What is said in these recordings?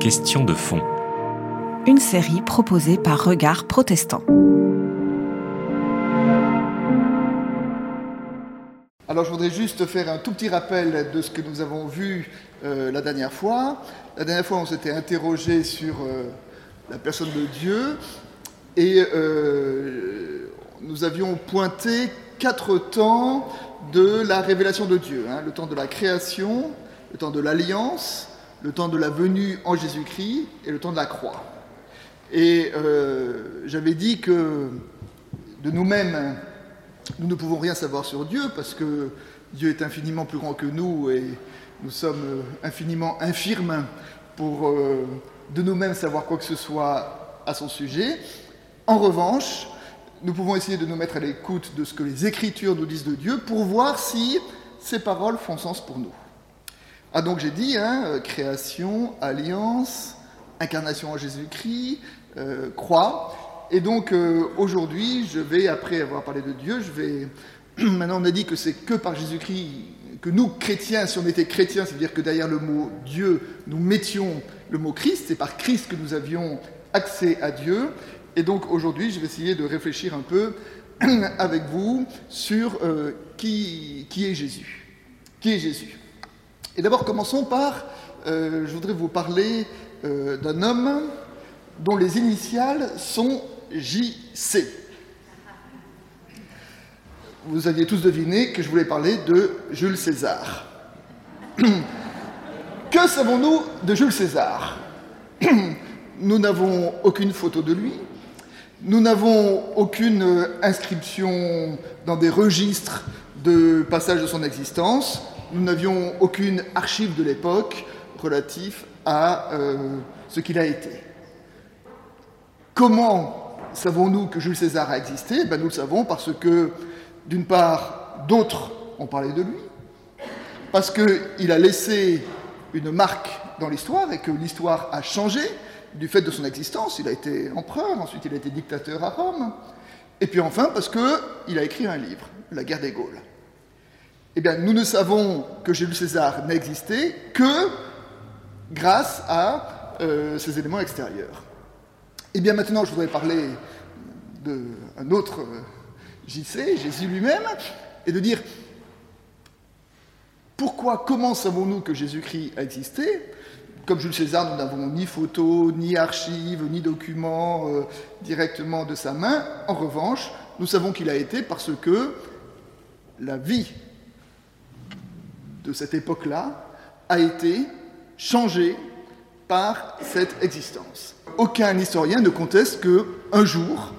Question de fond. Une série proposée par Regard Protestant. Alors je voudrais juste faire un tout petit rappel de ce que nous avons vu euh, la dernière fois. La dernière fois, on s'était interrogé sur euh, la personne de Dieu et euh, nous avions pointé quatre temps de la révélation de Dieu. hein. le temps de la création, le temps de l'alliance, le temps de la venue en Jésus-Christ et le temps de la croix. Et euh, j'avais dit que de nous-mêmes, nous ne pouvons rien savoir sur Dieu parce que Dieu est infiniment plus grand que nous et nous sommes euh, infiniment infirmes pour euh, de nous-mêmes savoir quoi que ce soit à son sujet. En revanche, nous pouvons essayer de nous mettre à l'écoute de ce que les Écritures nous disent de Dieu pour voir si ces paroles font sens pour nous. Ah donc j'ai dit, hein, euh, création, alliance, incarnation en Jésus-Christ, euh, croix. Et donc euh, aujourd'hui, je vais, après avoir parlé de Dieu, je vais... Maintenant on a dit que c'est que par Jésus-Christ que nous, chrétiens, si on était chrétiens, c'est-à-dire que derrière le mot Dieu, nous mettions le mot Christ, c'est par Christ que nous avions accès à Dieu. Et donc aujourd'hui, je vais essayer de réfléchir un peu avec vous sur qui, qui est Jésus. Qui est Jésus? Et d'abord, commençons par, euh, je voudrais vous parler euh, d'un homme dont les initiales sont JC. Vous aviez tous deviné que je voulais parler de Jules César. que savons-nous de Jules César? Nous n'avons aucune photo de lui, nous n'avons aucune inscription dans des registres de passage de son existence, nous n'avions aucune archive de l'époque relative à euh, ce qu'il a été. Comment savons-nous que Jules César a existé? Ben, Nous le savons parce que, d'une part, d'autres ont parlé de lui, parce qu'il a laissé une marque dans l'histoire et que l'histoire a changé du fait de son existence. Il a été empereur, ensuite il a été dictateur à Rome, et puis enfin parce qu'il a écrit un livre, La guerre des Gaules. Eh bien, nous ne savons que Jules César n'a existé que grâce à euh, ces éléments extérieurs. Eh bien, maintenant, je voudrais parler d'un autre euh, JC, Jésus lui-même, et de dire pourquoi, comment savons-nous que Jésus-Christ a existé? Comme Jules César, nous n'avons ni photos, ni archives, ni documents euh, directement de sa main. En revanche, nous savons qu'il a été parce que la vie de cette époque-là a été changée par cette existence. Aucun historien ne conteste que un jour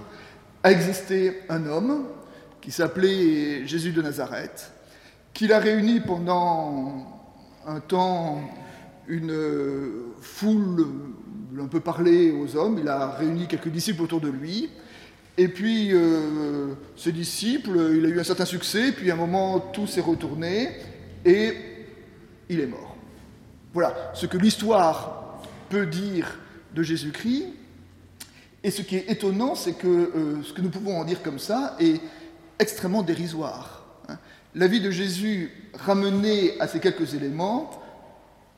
a existé un homme qui s'appelait Jésus de Nazareth, qu'il a réuni pendant un temps une foule, un peu parler aux hommes, il a réuni quelques disciples autour de lui, et puis euh, ces disciples, il a eu un certain succès, puis à un moment tout s'est retourné, et il est mort. Voilà ce que l'histoire peut dire de Jésus-Christ. Et ce qui est étonnant, c'est que euh, ce que nous pouvons en dire comme ça est extrêmement dérisoire. hein. La vie de Jésus ramenée à ces quelques éléments,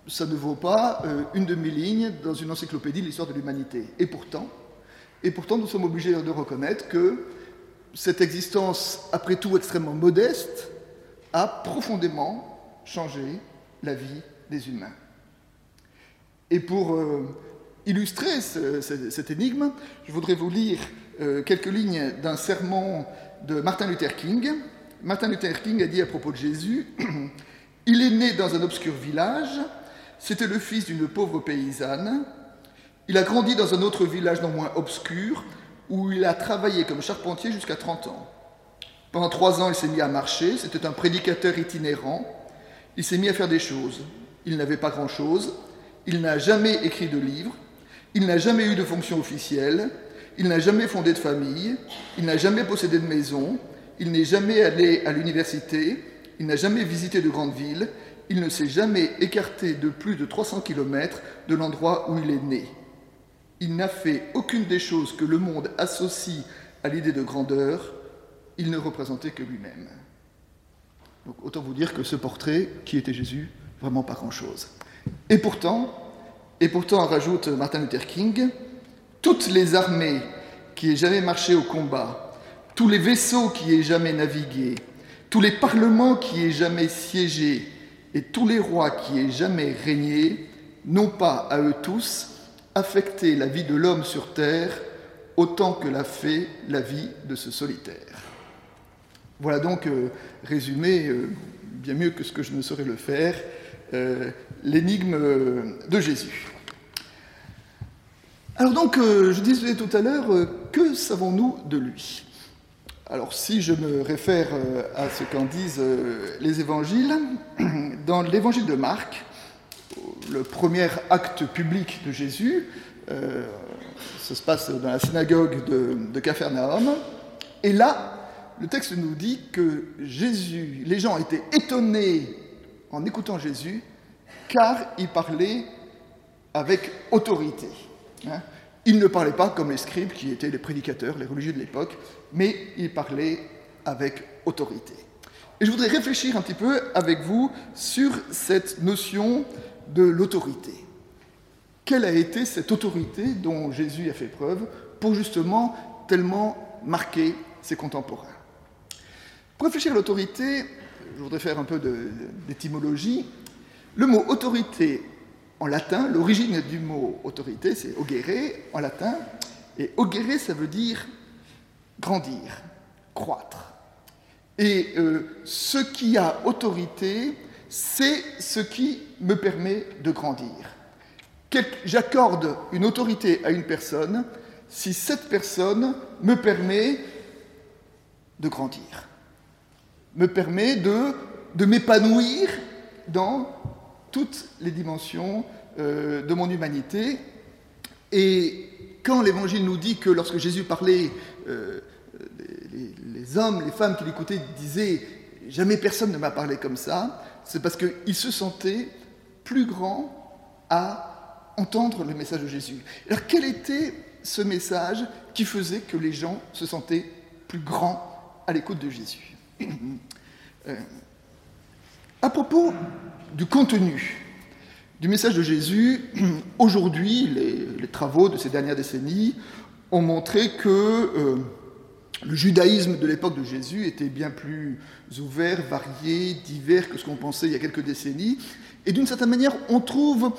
ça ne vaut pas euh, une demi-ligne dans une encyclopédie de l'histoire de l'humanité. Et pourtant, et pourtant, nous sommes obligés de reconnaître que cette existence, après tout extrêmement modeste, a profondément changé la vie des humains. Et pour euh, illustrer ce- ce- cette énigme, je voudrais vous lire euh, quelques lignes d'un sermon de Martin Luther King. Martin Luther King a dit à propos de Jésus Il est né dans un obscur village, c'était le fils d'une pauvre paysanne. Il a grandi dans un autre village non moins obscur, où il a travaillé comme charpentier jusqu'à 30 ans. Pendant trois ans, il s'est mis à marcher, c'était un prédicateur itinérant. Il s'est mis à faire des choses. Il n'avait pas grand-chose. Il n'a jamais écrit de livre. Il n'a jamais eu de fonction officielle. Il n'a jamais fondé de famille. Il n'a jamais possédé de maison. Il n'est jamais allé à l'université. Il n'a jamais visité de grandes villes. Il ne s'est jamais écarté de plus de 300 km de l'endroit où il est né. Il n'a fait aucune des choses que le monde associe à l'idée de grandeur. Il ne représentait que lui-même. Autant vous dire que ce portrait, qui était Jésus, vraiment pas grand-chose. Et pourtant, Et pourtant, rajoute Martin Luther King, toutes les armées qui aient jamais marché au combat, tous les vaisseaux qui aient jamais navigué, tous les parlements qui aient jamais siégé et tous les rois qui aient jamais régné n'ont pas à eux tous affecté la vie de l'homme sur terre autant que l'a fait la vie de ce solitaire. Voilà donc euh, résumé, euh, bien mieux que ce que je ne saurais le faire, euh, l'énigme de Jésus. Alors donc, je disais tout à l'heure, que savons-nous de lui? Alors si je me réfère à ce qu'en disent les évangiles, dans l'évangile de Marc, le premier acte public de Jésus, ça se passe dans la synagogue de, de Capharnaüm, et là, le texte nous dit que Jésus, les gens étaient étonnés en écoutant Jésus, car il parlait avec autorité. Hein. Il ne parlait pas comme les scribes, qui étaient les prédicateurs, les religieux de l'époque, mais il parlait avec autorité. Et je voudrais réfléchir un petit peu avec vous sur cette notion de l'autorité. Quelle a été cette autorité dont Jésus a fait preuve pour justement tellement marquer ses contemporains? Pour réfléchir à l'autorité, je voudrais faire un peu d'étymologie. Le mot autorité en latin, l'origine du mot autorité, c'est augere en latin, et augere, ça veut dire grandir, croître. Et euh, ce qui a autorité, c'est ce qui me permet de grandir. J'accorde une autorité à une personne si cette personne me permet de grandir me permet de, m'épanouir dans toutes les dimensions euh, de mon humanité. Et quand l'Évangile nous dit que lorsque Jésus parlait, euh, les, hommes, les femmes qui l'écoutaient disaient Jamais personne ne m'a parlé comme ça, c'est parce qu'ils se sentaient plus grands à entendre le message de Jésus. Alors quel était ce message qui faisait que les gens se sentaient plus grands à l'écoute de Jésus? à propos du contenu du message de Jésus, aujourd'hui, les, travaux de ces dernières décennies ont montré que euh, le judaïsme de l'époque de Jésus était bien plus ouvert, varié, divers que ce qu'on pensait il y a quelques décennies. Et d'une certaine manière, on trouve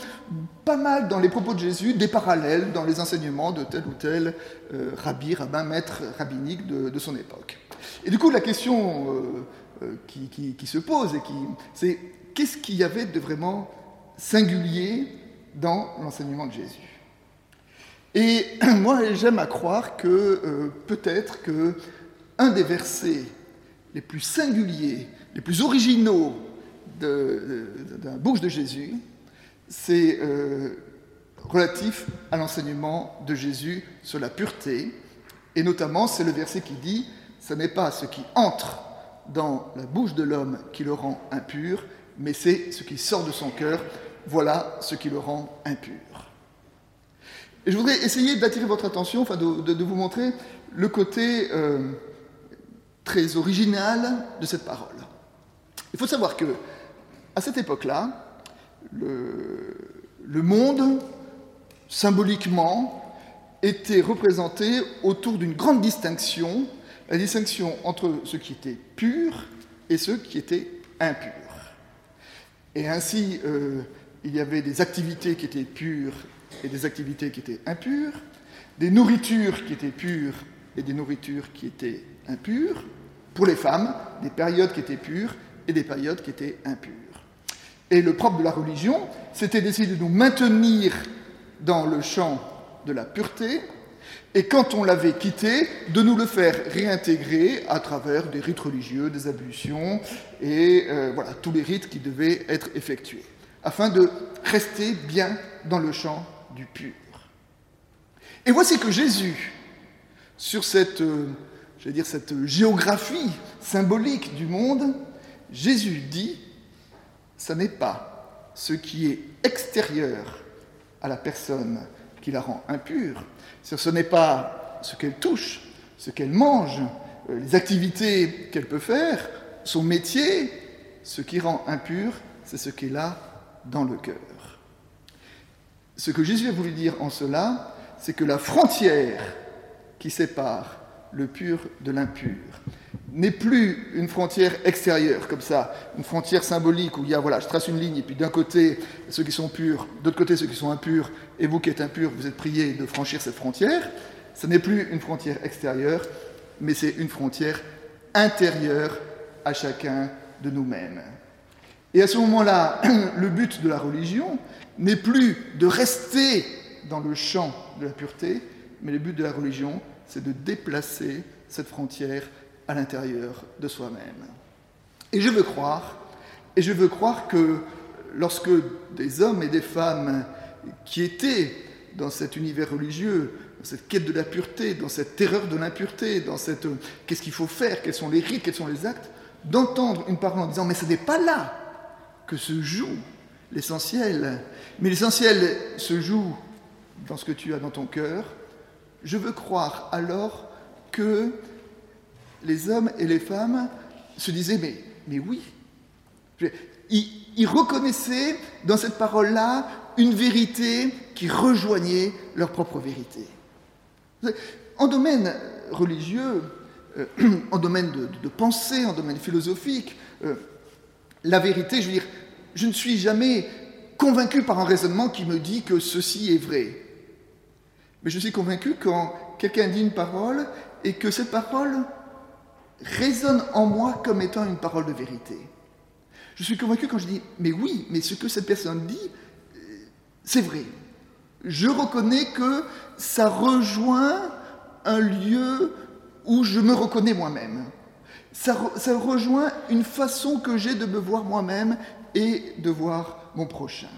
pas mal dans les propos de Jésus des parallèles dans les enseignements de tel ou tel euh, rabbi, rabbin, maître rabbinique de, son époque. Et du coup, la question euh, euh, qui, se pose, c'est qu'est-ce qu'il y avait de vraiment singulier dans l'enseignement de Jésus? Et moi, j'aime à croire que euh, peut-être que un des versets les plus singuliers, les plus originaux la bouche de Jésus, c'est relatif à l'enseignement de Jésus sur la pureté, et notamment c'est le verset qui dit ce n'est pas ce qui entre dans la bouche de l'homme qui le rend impur, mais c'est ce qui sort de son cœur. Voilà ce qui le rend impur. Et je voudrais essayer d'attirer votre attention, enfin de, vous montrer le côté euh, très original de cette parole. Il faut savoir que, à cette époque-là, le, le monde, symboliquement, était représenté autour d'une grande distinction la distinction entre ce qui était pur et ce qui était impur. Et ainsi, euh, il y avait des activités qui étaient pures et des activités qui étaient impures, des nourritures qui étaient pures et des nourritures qui étaient impures, pour les femmes, des périodes qui étaient pures et des périodes qui étaient impures. Et le propre de la religion, c'était d'essayer de nous maintenir dans le champ de la pureté et quand on l'avait quitté, de nous le faire réintégrer à travers des rites religieux, des ablutions, et euh, voilà, tous les rites qui devaient être effectués, afin de rester bien dans le champ du pur. Et voici que Jésus, sur cette, euh, dire, cette géographie symbolique du monde, Jésus dit, ce n'est pas ce qui est extérieur à la personne qui la rend impure, ce n'est pas ce qu'elle touche, ce qu'elle mange, euh, les activités qu'elle peut faire, son métier, ce qui rend impur, c'est ce qu'elle a dans le cœur. Ce que Jésus a voulu dire en cela, c'est que la frontière qui sépare le pur de l'impur n'est plus une frontière extérieure, comme ça, une frontière symbolique où il y a, voilà, je trace une ligne, et puis d'un côté ceux qui sont purs, de l'autre côté ceux qui sont impurs, et vous qui êtes impurs, vous êtes priés de franchir cette frontière. Ce n'est plus une frontière extérieure, mais c'est une frontière intérieure à chacun de nous-mêmes. Et à ce moment-là, le but de la religion n'est plus de rester dans le champ de la pureté, mais le but de la religion, c'est de déplacer cette frontière à l'intérieur de soi-même. Et je veux croire, et je veux croire que lorsque des hommes et des femmes qui étaient dans cet univers religieux, dans cette quête de la pureté, dans cette terreur de l'impureté, dans cette euh, qu'est-ce qu'il faut faire, quels sont les rites, quels sont les actes, d'entendre une parole en disant mais ce n'est pas là que se joue l'essentiel, mais l'essentiel se joue dans ce que tu as dans ton cœur, je veux croire alors que les hommes et les femmes se disaient mais, mais oui. Ils, reconnaissaient dans cette parole-là une vérité qui rejoignait leur propre vérité. En domaine religieux, euh, en domaine de, pensée, en domaine philosophique, euh, la vérité, je veux dire, je ne suis jamais convaincu par un raisonnement qui me dit que ceci est vrai. Mais je suis convaincu quand quelqu'un dit une parole et que cette parole résonne en moi comme étant une parole de vérité. Je suis convaincu quand je dis, mais oui, mais ce que cette personne dit, euh, c'est vrai. Je reconnais que ça rejoint un lieu où je me reconnais moi-même. Ça, rejoint une façon que j'ai de me voir moi-même et de voir mon prochain.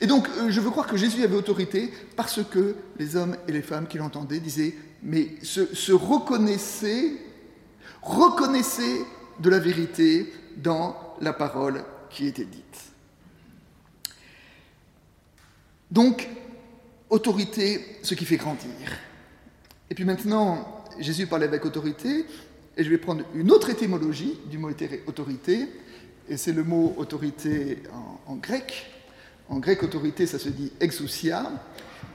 Et donc, euh, je veux croire que Jésus avait autorité parce que les hommes et les femmes qui l'entendaient disaient, mais se, se reconnaissaient reconnaissez de la vérité dans la parole qui était dite. Donc, autorité, ce qui fait grandir. Et puis maintenant, Jésus parlait avec autorité, et je vais prendre une autre étymologie du mot autorité, et c'est le mot autorité en, grec. En grec, autorité, ça se dit exousia,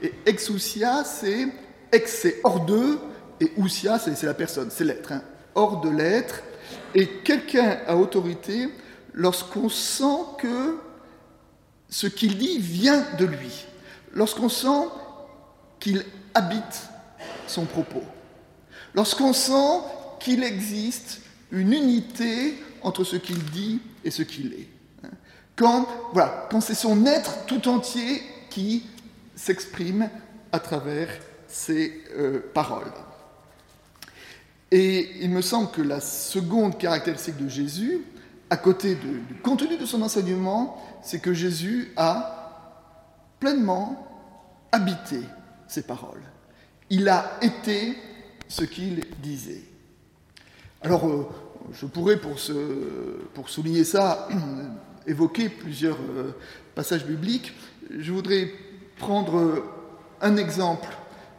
et exousia, c'est ex, c'est hors d'eux, et ousia, c'est la personne, c'est l'être. Hein hors de l'être, et quelqu'un a autorité lorsqu'on sent que ce qu'il dit vient de lui, lorsqu'on sent qu'il habite son propos, lorsqu'on sent qu'il existe une unité entre ce qu'il dit et ce qu'il est. Quand, voilà, quand c'est son être tout entier qui s'exprime à travers ses euh, paroles. Et il me semble que la seconde caractéristique de Jésus, à côté du contenu de son enseignement, c'est que Jésus a pleinement habité ses paroles. Il a été ce qu'il disait. Alors, euh, je pourrais, pour, souligner ça, évoquer plusieurs euh, passages bibliques. Je voudrais prendre un exemple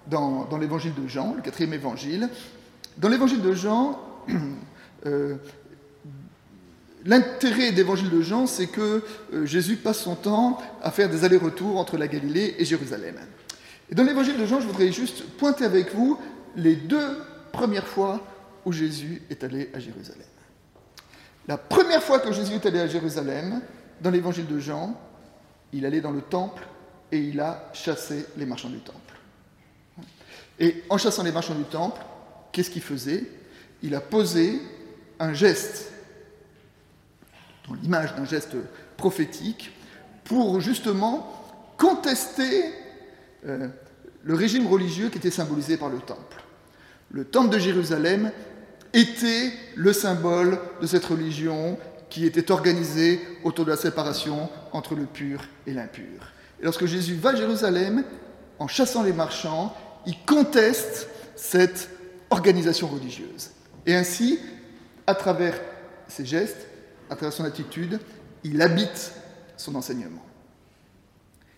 dans l'évangile de Jean, le quatrième évangile, dans l'évangile de Jean, euh, l'intérêt d'évangile de Jean, c'est que euh, Jésus passe son temps à faire des allers-retours entre la Galilée et Jérusalem. Et dans l'évangile de Jean, je voudrais juste pointer avec vous les deux premières fois où Jésus est allé à Jérusalem. La première fois que Jésus est allé à Jérusalem, dans l'évangile de Jean, il allait dans le temple et il a chassé les marchands du temple. Et en chassant les marchands du temple, qu'est-ce qu'il faisait? Il a posé un geste, dans l'image d'un geste prophétique, pour justement contester euh, le régime religieux qui était symbolisé par le temple. Le temple de Jérusalem était le symbole de cette religion qui était organisée autour de la séparation entre le pur et l'impur. Et lorsque Jésus va à Jérusalem, en chassant les marchands, il conteste cette organisation religieuse. Et ainsi, à travers ses gestes, à travers son attitude, il habite son enseignement.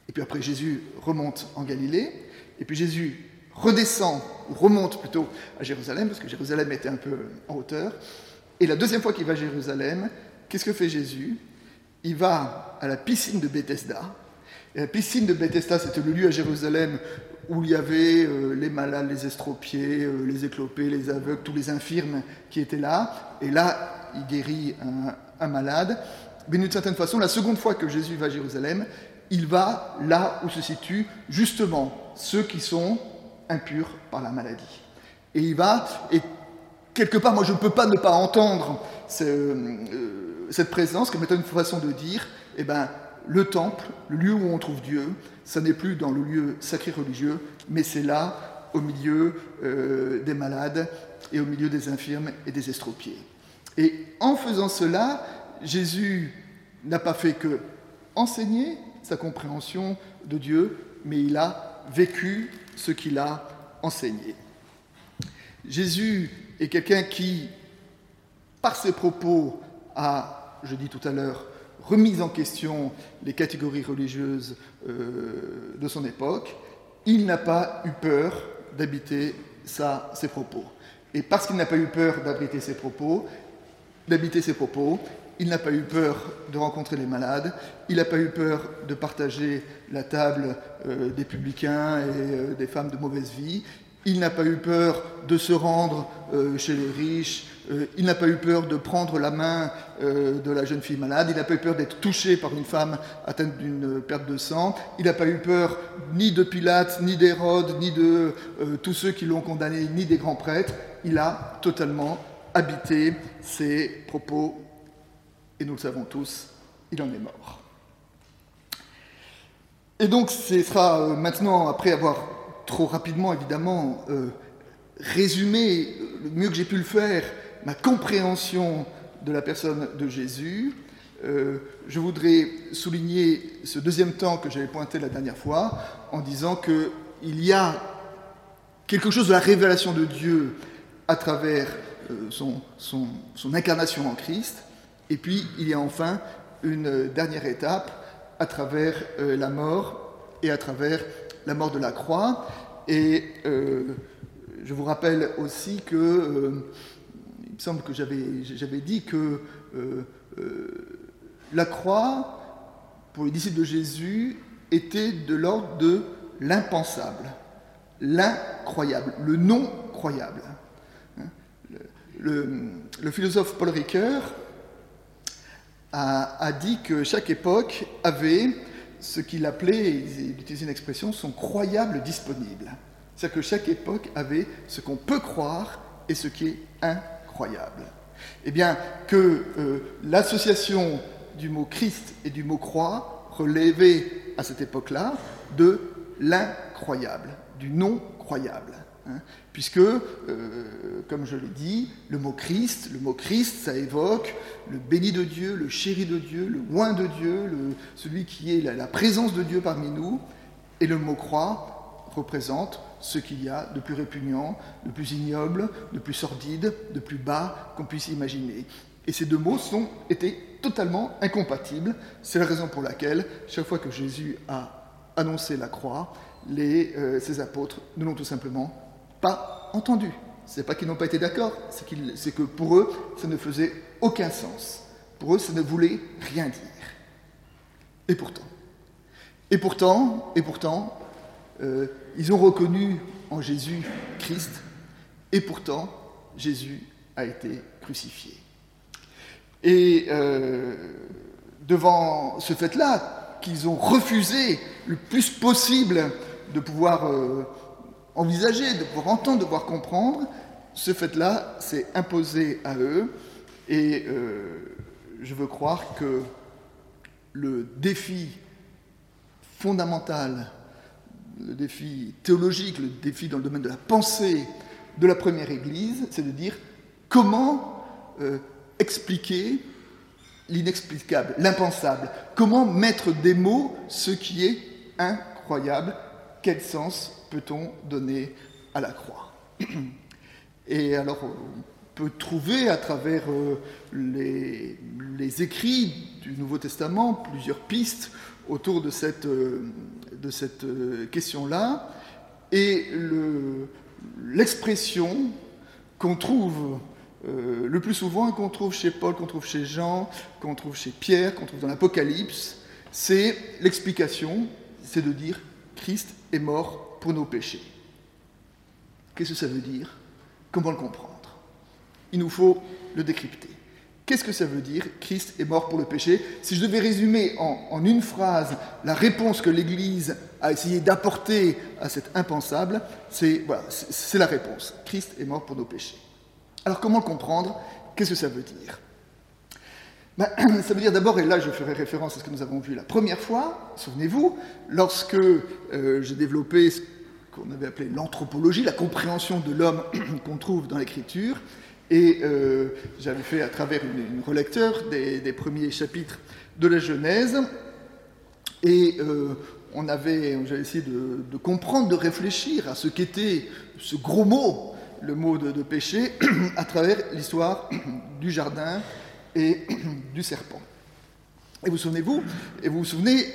Et puis après, Jésus remonte en Galilée, et puis Jésus redescend, ou remonte plutôt à Jérusalem, parce que Jérusalem était un peu en hauteur. Et la deuxième fois qu'il va à Jérusalem, qu'est-ce que fait Jésus? Il va à la piscine de Bethesda, Et la piscine de Bethesda, c'était le lieu à Jérusalem où il y avait euh, les malades, les estropiés, euh, les éclopés, les aveugles, tous les infirmes qui étaient là. Et là, il guérit un, malade. Mais d'une certaine façon, la seconde fois que Jésus va à Jérusalem, il va là où se situent justement ceux qui sont impurs par la maladie. Et il va, et quelque part, moi je ne peux pas ne pas entendre euh, cette présence comme étant une façon de dire, eh ben, le temple, le lieu où on trouve Dieu, ça n'est plus dans le lieu sacré religieux, mais c'est là, au milieu euh, des malades et au milieu des infirmes et des estropiés. Et en faisant cela, Jésus n'a pas fait que enseigner sa compréhension de Dieu, mais il a vécu ce qu'il a enseigné. Jésus est quelqu'un qui, par ses propos, a, je dis tout à l'heure, remis en question les catégories religieuses euh, de son époque, il n'a pas eu peur d'habiter ses propos. Et parce qu'il n'a pas eu peur d'habiter ses propos, d'habiter il n'a pas eu peur de rencontrer les malades, il n'a pas eu peur de partager la table euh, des publicains et euh, des femmes de mauvaise vie, il n'a pas eu peur de se rendre chez les riches, il n'a pas eu peur de prendre la main de la jeune fille malade, il n'a pas eu peur d'être touché par une femme atteinte d'une perte de sang, il n'a pas eu peur ni de Pilate, ni d'Hérode, ni de tous ceux qui l'ont condamné, ni des grands prêtres, il a totalement habité ses propos. Et nous le savons tous, il en est mort. Et donc ce sera euh, maintenant, après avoir trop rapidement évidemment euh, résumé euh, le mieux que j'ai pu le faire ma compréhension de la personne de Jésus, je voudrais souligner ce deuxième temps que j'avais pointé la dernière fois en disant qu'il y a quelque chose de la révélation de Dieu à travers son, son incarnation en Christ, et puis, il y a enfin une dernière étape à travers euh, la mort et à travers la mort de la croix. Et euh, je vous rappelle aussi que, euh, me semble que j'avais dit que la croix, pour les disciples de Jésus, était de l'ordre de l'impensable, l'incroyable, le non-croyable. Le, le, philosophe Paul Ricoeur a, dit que chaque époque avait ce qu'il appelait, il utilisait une expression, son croyable disponible. C'est-à-dire que chaque époque avait ce qu'on peut croire et ce qui est incroyable. Eh bien, que euh, l'association du mot Christ et du mot croix relevait à cette époque-là de l'incroyable, du non croyable. Hein, puisque, euh, comme je l'ai dit, le mot Christ, le mot Christ, ça évoque le béni de Dieu, le chéri de Dieu, le loin de Dieu, celui qui est la, présence de Dieu parmi nous, et le mot croix représente ce qu'il y a de plus répugnant, de plus ignoble, de plus sordide, de plus bas qu'on puisse imaginer. Et ces deux mots sont, étaient totalement incompatibles. C'est la raison pour laquelle, chaque fois que Jésus a annoncé la croix, euh, ses apôtres ne l'ont tout simplement pas entendu. C'est pas qu'ils n'ont pas été d'accord, c'est que pour eux, ça ne faisait aucun sens. Pour eux, ça ne voulait rien dire. Et pourtant, et pourtant, et pourtant, euh, ils ont reconnu en Jésus Christ, et pourtant, Jésus a été crucifié. Et euh, devant ce fait-là, qu'ils ont refusé le plus possible de pouvoir euh, envisager, de pouvoir entendre, de pouvoir comprendre, ce fait-là s'est imposé à eux. Et je veux croire que le défi fondamental, le défi théologique, le défi dans le domaine de la pensée de la première Église, c'est de dire comment euh, expliquer l'inexplicable, l'impensable, comment mettre des mots ce qui est incroyable, quel sens peut-on donner à la croix? Et alors, peut trouver à travers euh, les, écrits du Nouveau Testament plusieurs pistes autour de cette, euh, euh, question-là. Et l'expression qu'on trouve le plus souvent, qu'on trouve chez Paul, qu'on trouve chez Jean, qu'on trouve chez Pierre, qu'on trouve dans l'Apocalypse, c'est l'explication, c'est de dire Christ est mort pour nos péchés. Qu'est-ce que ça veut dire? Comment le comprendre? Il nous faut le décrypter. Qu'est-ce que ça veut dire Christ est mort pour le péché? Si je devais résumer en, une phrase la réponse que l'Église a essayé d'apporter à cet impensable, c'est voilà, la réponse. Christ est mort pour nos péchés. Alors comment le comprendre? Qu'est-ce que ça veut dire? Ben, Ça veut dire d'abord, et là je ferai référence à ce que nous avons vu la première fois, souvenez-vous, lorsque euh, j'ai développé ce qu'on avait appelé l'anthropologie, la compréhension de l'homme qu'on trouve dans l'Écriture, et euh, j'avais fait à travers une, relecteur des, premiers chapitres de la Genèse. Et euh, on avait, j'avais essayé de, comprendre, de réfléchir à ce qu'était ce gros mot, le mot de, péché, à travers l'histoire du jardin et du serpent. Et vous souvenez-vous, et vous vous souvenez,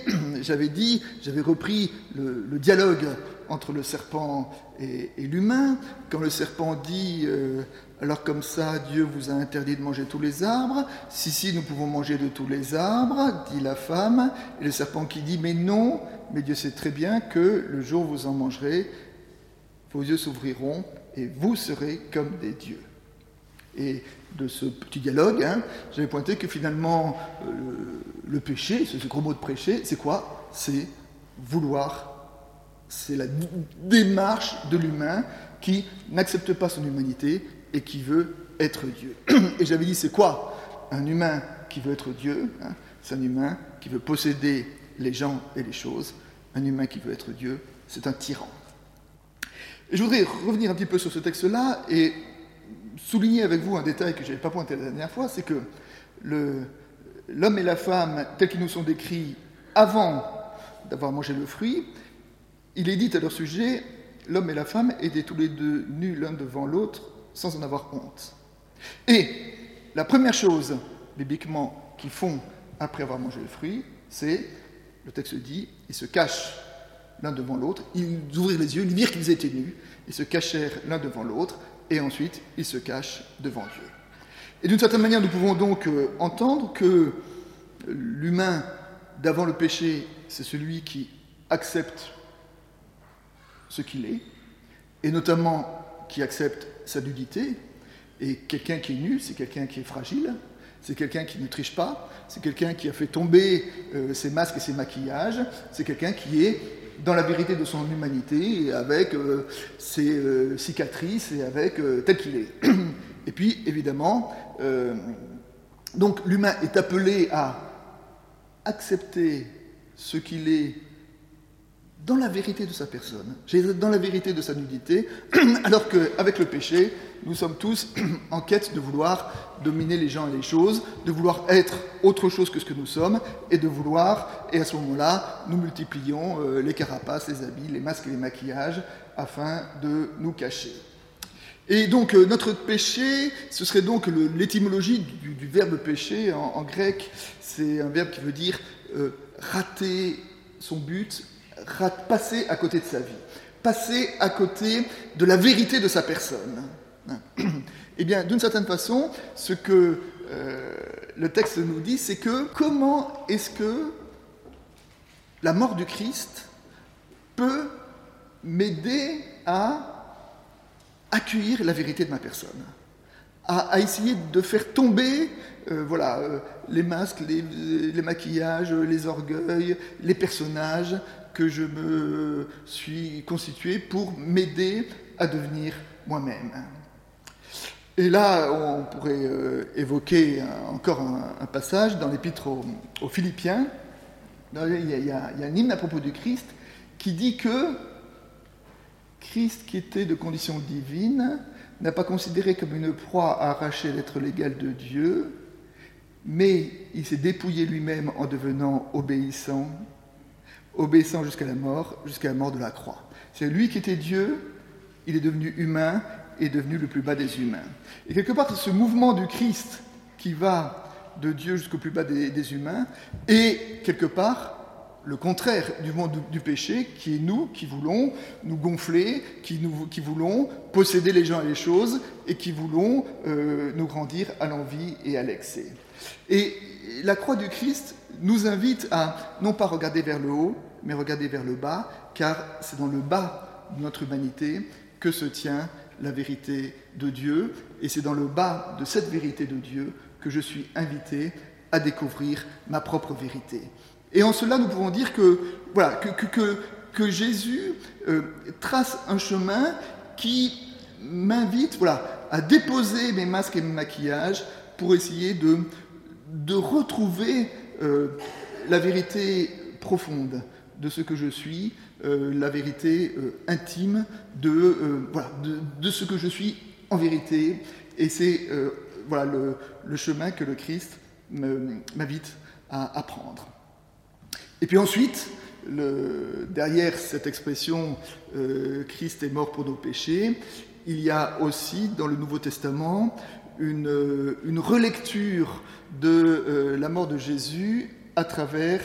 j'avais dit, j'avais repris le, dialogue entre le serpent et, l'humain, quand le serpent dit euh, alors comme ça, Dieu vous a interdit de manger tous les arbres. Si, si, nous pouvons manger de tous les arbres, dit la femme. Et le serpent qui dit, mais non, mais Dieu sait très bien que le jour où vous en mangerez, vos yeux s'ouvriront et vous serez comme des dieux. Et de ce petit dialogue, hein, j'avais pointé que finalement, euh, le, péché, ce, gros mot de péché, c'est quoi? C'est vouloir, c'est la démarche de l'humain qui n'accepte pas son humanité et qui veut être Dieu. Et j'avais dit, c'est quoi un humain qui veut être Dieu hein? C'est un humain qui veut posséder les gens et les choses. Un humain qui veut être Dieu, c'est un tyran. Et je voudrais revenir un petit peu sur ce texte-là et souligner avec vous un détail que je n'avais pas pointé la dernière fois, c'est que l'homme et la femme, tels qu'ils nous sont décrits avant d'avoir mangé le fruit, il est dit à leur sujet, l'homme et la femme étaient tous les deux nus l'un devant l'autre sans en avoir honte. Et la première chose, bibliquement, qu'ils font après avoir mangé le fruit, c'est, le texte dit, ils se cachent l'un devant l'autre, ils ouvrirent les yeux, ils virent qu'ils étaient nus, ils se cachèrent l'un devant l'autre, et ensuite ils se cachent devant Dieu. Et d'une certaine manière, nous pouvons donc euh, entendre que l'humain d'avant le péché, c'est celui qui accepte ce qu'il est, et notamment qui accepte sa nudité. Et quelqu'un qui est nu, c'est quelqu'un qui est fragile, c'est quelqu'un qui ne triche pas, c'est quelqu'un qui a fait tomber euh, ses masques et ses maquillages, c'est quelqu'un qui est dans la vérité de son humanité, avec euh, ses euh, cicatrices et avec tel qu'il est. Et puis, évidemment, donc l'humain est appelé à accepter ce qu'il est dans la vérité de sa personne, dans la vérité de sa nudité, alors qu'avec le péché, nous sommes tous en quête de vouloir dominer les gens et les choses, de vouloir être autre chose que ce que nous sommes, et de vouloir, et à ce moment-là, nous multiplions euh, les carapaces, les habits, les masques et les maquillages, afin de nous cacher. Et donc euh, notre péché, ce serait donc l'étymologie du, verbe péché en, grec, c'est un verbe qui veut dire euh, rater son but, passer à côté de sa vie, passer à côté de la vérité de sa personne. Eh bien, d'une certaine façon, ce que euh, le texte nous dit, c'est que comment est-ce que la mort du Christ peut m'aider à accueillir la vérité de ma personne, à, essayer de faire tomber euh, voilà, euh, les masques, les, les, maquillages, les orgueils, les personnages, que je me suis constitué pour m'aider à devenir moi-même. Et là, on pourrait euh, évoquer encore un, passage dans l'épître aux, Philippiens. Il y, a, un hymne à propos du Christ qui dit que Christ, qui était de condition divine, n'a pas considéré comme une proie à arracher l'être légal de Dieu, mais il s'est dépouillé lui-même en devenant obéissant obéissant jusqu'à la mort, jusqu'à la mort de la croix. C'est lui qui était Dieu, il est devenu humain et est devenu le plus bas des humains. Et quelque part, ce mouvement du Christ qui va de Dieu jusqu'au plus bas des, humains est quelque part le contraire du monde du péché, qui est nous, qui voulons nous gonfler, qui, nous, qui voulons posséder les gens et les choses, et qui voulons euh, nous grandir à l'envie et à l'excès. Et la croix du Christ nous invite à non pas regarder vers le haut, mais regarder vers le bas, car c'est dans le bas de notre humanité que se tient la vérité de Dieu, et c'est dans le bas de cette vérité de Dieu que je suis invité à découvrir ma propre vérité. Et en cela, nous pouvons dire que, voilà, que, que, que, Jésus euh, trace un chemin qui m'invite voilà, à déposer mes masques et mes maquillages pour essayer de, de retrouver euh, la vérité profonde de ce que je suis, euh, la vérité intime de, ce que je suis en vérité. Et c'est voilà, le, chemin que le Christ m'invite à, prendre. Et puis ensuite, derrière cette expression euh, Christ est mort pour nos péchés, il y a aussi dans le Nouveau Testament une, euh, une relecture de euh, la mort de Jésus à travers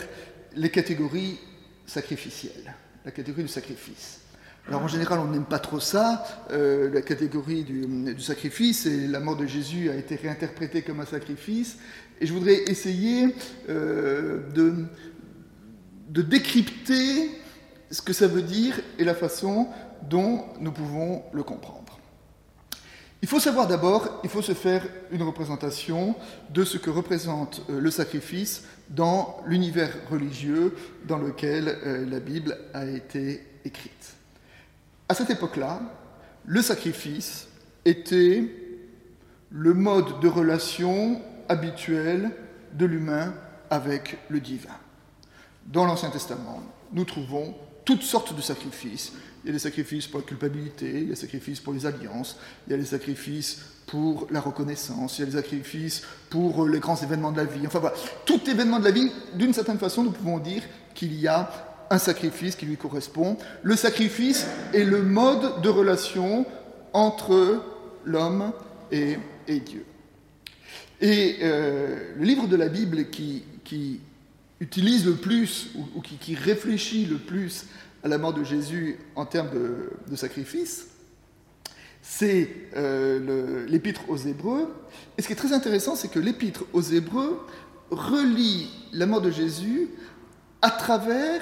les catégories sacrificielles, la catégorie du sacrifice. Alors en général, on n'aime pas trop ça, euh, la catégorie du, sacrifice, et la mort de Jésus a été réinterprétée comme un sacrifice. Et je voudrais essayer de décrypter ce que ça veut dire et la façon dont nous pouvons le comprendre. Il faut savoir d'abord, il faut se faire une représentation de ce que représente euh, le sacrifice dans l'univers religieux dans lequel euh, la Bible a été écrite. À cette époque-là, le sacrifice était le mode de relation habituel de l'humain avec le divin. Dans l'Ancien Testament, nous trouvons toutes sortes de sacrifices. Il y a des sacrifices pour la culpabilité, il y a des sacrifices pour les alliances, il y a des sacrifices pour la reconnaissance, il y a des sacrifices pour les grands événements de la vie. Enfin voilà, tout événement de la vie, d'une certaine façon, nous pouvons dire qu'il y a un sacrifice qui lui correspond. Le sacrifice est le mode de relation entre l'homme et, Dieu. Et euh, le livre de la Bible qui, utilise le plus ou, ou qui, qui, réfléchit le plus à la mort de Jésus en termes de, sacrifice, c'est euh, l'épître aux Hébreux. Et ce qui est très intéressant, c'est que l'épître aux Hébreux relie la mort de Jésus à travers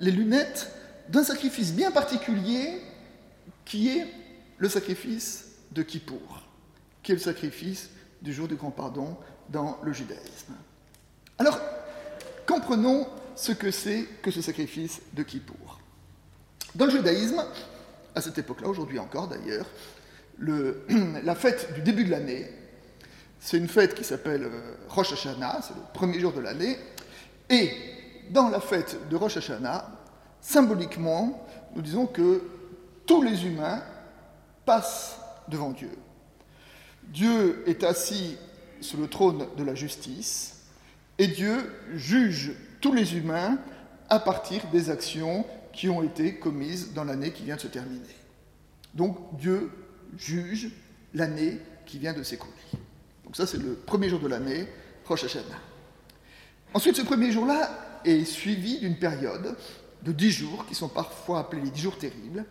les lunettes d'un sacrifice bien particulier qui est le sacrifice de Kippour, qui est le sacrifice du jour du grand pardon dans le judaïsme. Alors, comprenons ce que c'est que ce sacrifice de Kippour. Dans le judaïsme, à cette époque-là, aujourd'hui encore d'ailleurs, la fête du début de l'année, c'est une fête qui s'appelle euh, Rosh Hashanah, c'est le premier jour de l'année, et dans la fête de Rosh Hashanah, symboliquement, nous disons que tous les humains passent devant Dieu. Dieu est assis sur le trône de la justice et Dieu juge tous les humains à partir des actions qui ont été commises dans l'année qui vient de se terminer. Donc Dieu juge l'année qui vient de s'écouler. Donc ça c'est le premier jour de l'année, Rosh Hashanah. Ensuite ce premier jour-là est suivi d'une période de dix jours, qui sont parfois appelés les dix jours terribles,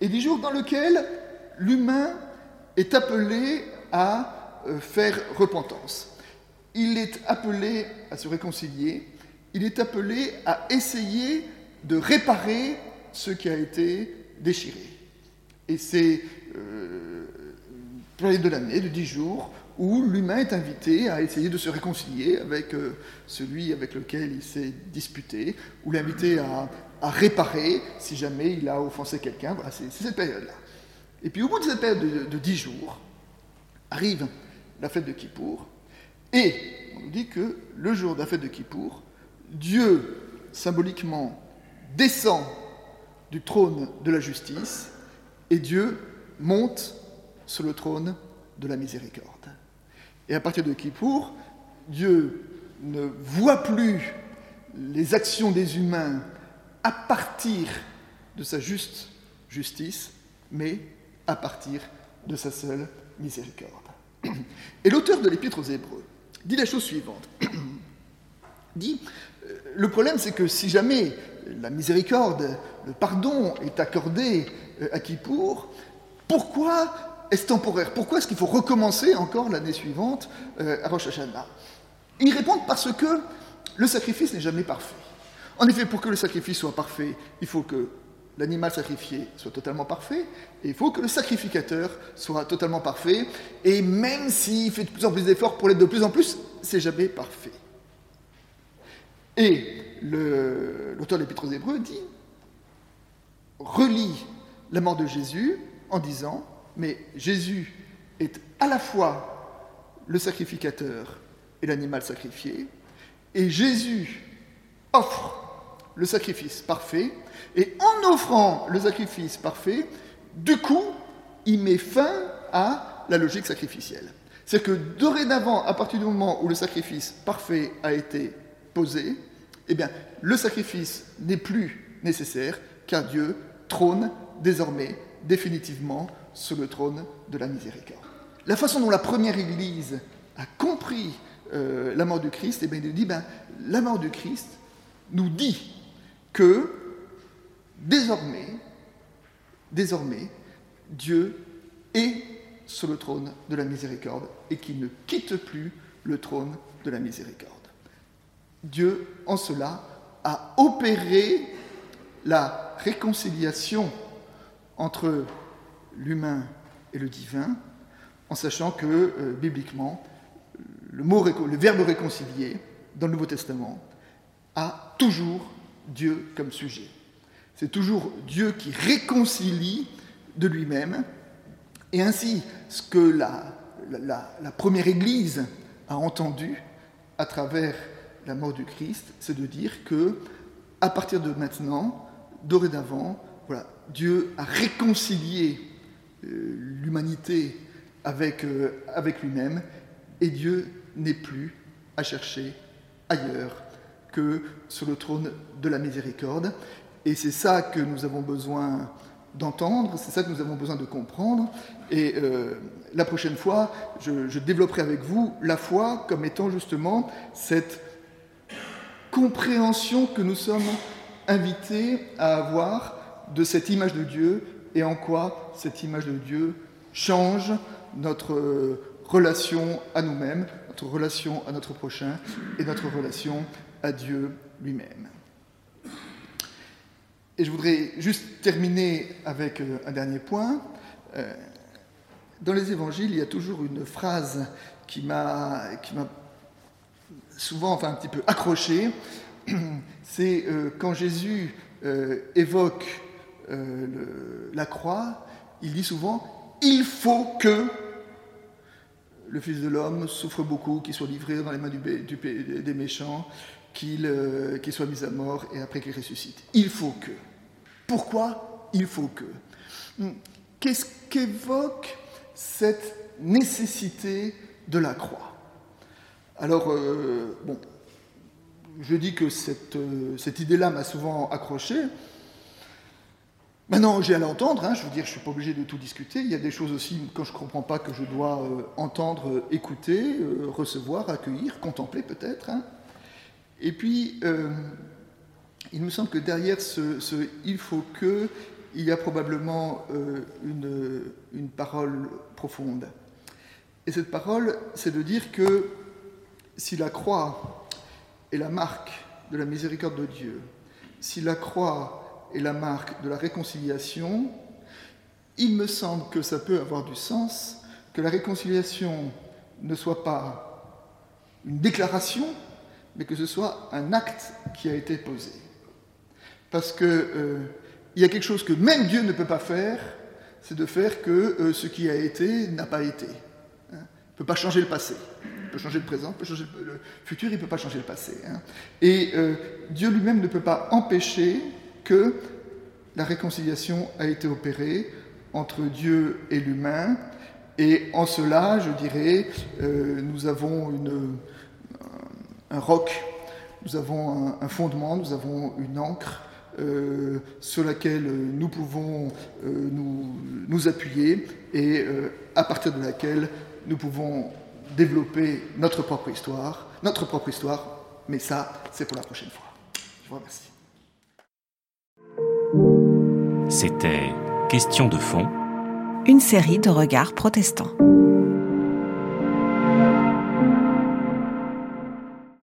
et dix jours dans lesquels l'humain est appelé à euh, faire repentance. Il est appelé à se réconcilier, il est appelé à essayer de réparer ce qui a été déchiré. Et c'est euh, de l'année, de dix jours, où l'humain est invité à essayer de se réconcilier avec euh, celui avec lequel il s'est disputé, ou l'inviter à, réparer si jamais il a offensé quelqu'un. Voilà, c'est cette période-là. Et puis au bout de cette période de, dix jours, arrive la fête de Kippour, et on nous dit que le jour de la fête de Kippour, Dieu, symboliquement, descend du trône de la justice, et Dieu monte sur le trône de la miséricorde. Et à partir de Kippour, Dieu ne voit plus les actions des humains à partir de sa juste justice, mais à partir de sa seule miséricorde. Et l'auteur de l'Épître aux Hébreux dit la chose suivante. dit, euh, le problème, c'est que si jamais la miséricorde, le pardon est accordé euh, à Kippour, pourquoi est-ce temporaire? Pourquoi est-ce qu'il faut recommencer encore l'année suivante euh, à Rosh Hashanah? Ils répondent parce que le sacrifice n'est jamais parfait. En effet, pour que le sacrifice soit parfait, il faut que l'animal sacrifié soit totalement parfait, et il faut que le sacrificateur soit totalement parfait, et même s'il fait de plus en plus d'efforts pour l'être de plus en plus, c'est jamais parfait. Et l'auteur de l'Épître aux Hébreux dit, relie la mort de Jésus en disant, mais Jésus est à la fois le sacrificateur et l'animal sacrifié, et Jésus offre le sacrifice parfait, et en offrant le sacrifice parfait, du coup, il met fin à la logique sacrificielle. C'est que dorénavant, à partir du moment où le sacrifice parfait a été posé, eh bien, le sacrifice n'est plus nécessaire, car Dieu trône désormais définitivement sur le trône de la miséricorde. La façon dont la première Église a compris euh, la mort du Christ, eh bien, dit, ben, la mort du Christ nous dit que désormais, désormais, Dieu est sur le trône de la miséricorde et qu'il ne quitte plus le trône de la miséricorde. Dieu, en cela, a opéré la réconciliation entre l'humain et le divin, en sachant que, euh, bibliquement, le, verbe réconcilier, dans le Nouveau Testament, a toujours Dieu comme sujet. C'est toujours Dieu qui réconcilie de lui-même. Et ainsi, ce que la, première Église a entendu à travers la mort du Christ, c'est de dire que, à partir de maintenant, dorénavant, voilà, Dieu a réconcilié euh, l'humanité avec, euh, avec lui-même, et Dieu n'est plus à chercher ailleurs que sur le trône de la miséricorde. Et c'est ça que nous avons besoin d'entendre, c'est ça que nous avons besoin de comprendre. Et euh, la prochaine fois, je, développerai avec vous la foi comme étant justement cette compréhension que nous sommes invités à avoir de cette image de Dieu et en quoi cette image de Dieu change notre relation à nous-mêmes, notre relation à notre prochain et notre relation à Dieu lui-même. Et je voudrais juste terminer avec euh, un dernier point. Euh, dans les évangiles, il y a toujours une phrase qui m'a souvent enfin, un petit peu accroché. C'est euh, quand Jésus évoque la croix, il dit souvent Il faut que le Fils de l'homme souffre beaucoup, qu'il soit livré dans les mains des méchants, qu'il soit mis à mort et après qu'il ressuscite. Il faut que. Pourquoi il faut que? Hmm. Qu'est-ce qu'évoque cette nécessité de la croix? Alors, euh, bon, je dis que cette, euh, cette idée-là m'a souvent accroché. Maintenant, j'ai à l'entendre, hein, je veux dire, je ne suis pas obligé de tout discuter. Il y a des choses aussi, quand je ne comprends pas, que je dois euh, entendre, écouter, recevoir, accueillir, contempler peut-être. Hein. Et puis, il me semble que derrière ce, il faut que, il y a probablement une, une, parole profonde. Et cette parole, c'est de dire que si la croix est la marque de la miséricorde de Dieu, si la croix est la marque de la réconciliation, il me semble que ça peut avoir du sens que la réconciliation ne soit pas une déclaration, mais que ce soit un acte qui a été posé parce qu'il euh, y a quelque chose que même Dieu ne peut pas faire, c'est de faire que euh, ce qui a été n'a pas été. Hein. Il ne peut pas changer le passé. Peut changer le présent, il peut changer le futur, il ne peut pas changer le passé. Hein. Et euh, Dieu lui-même ne peut pas empêcher que la réconciliation a été opérée entre Dieu et l'humain. Et en cela, je dirais, nous avons une, un roc, nous avons un fondement, nous avons une encre euh, sur laquelle nous pouvons euh, nous, nous, appuyer et euh, à partir de laquelle nous pouvons développer notre propre histoire, notre propre histoire, mais ça, c'est pour la prochaine fois. Je vous remercie. C'était Question de fond. Une série de regards protestants.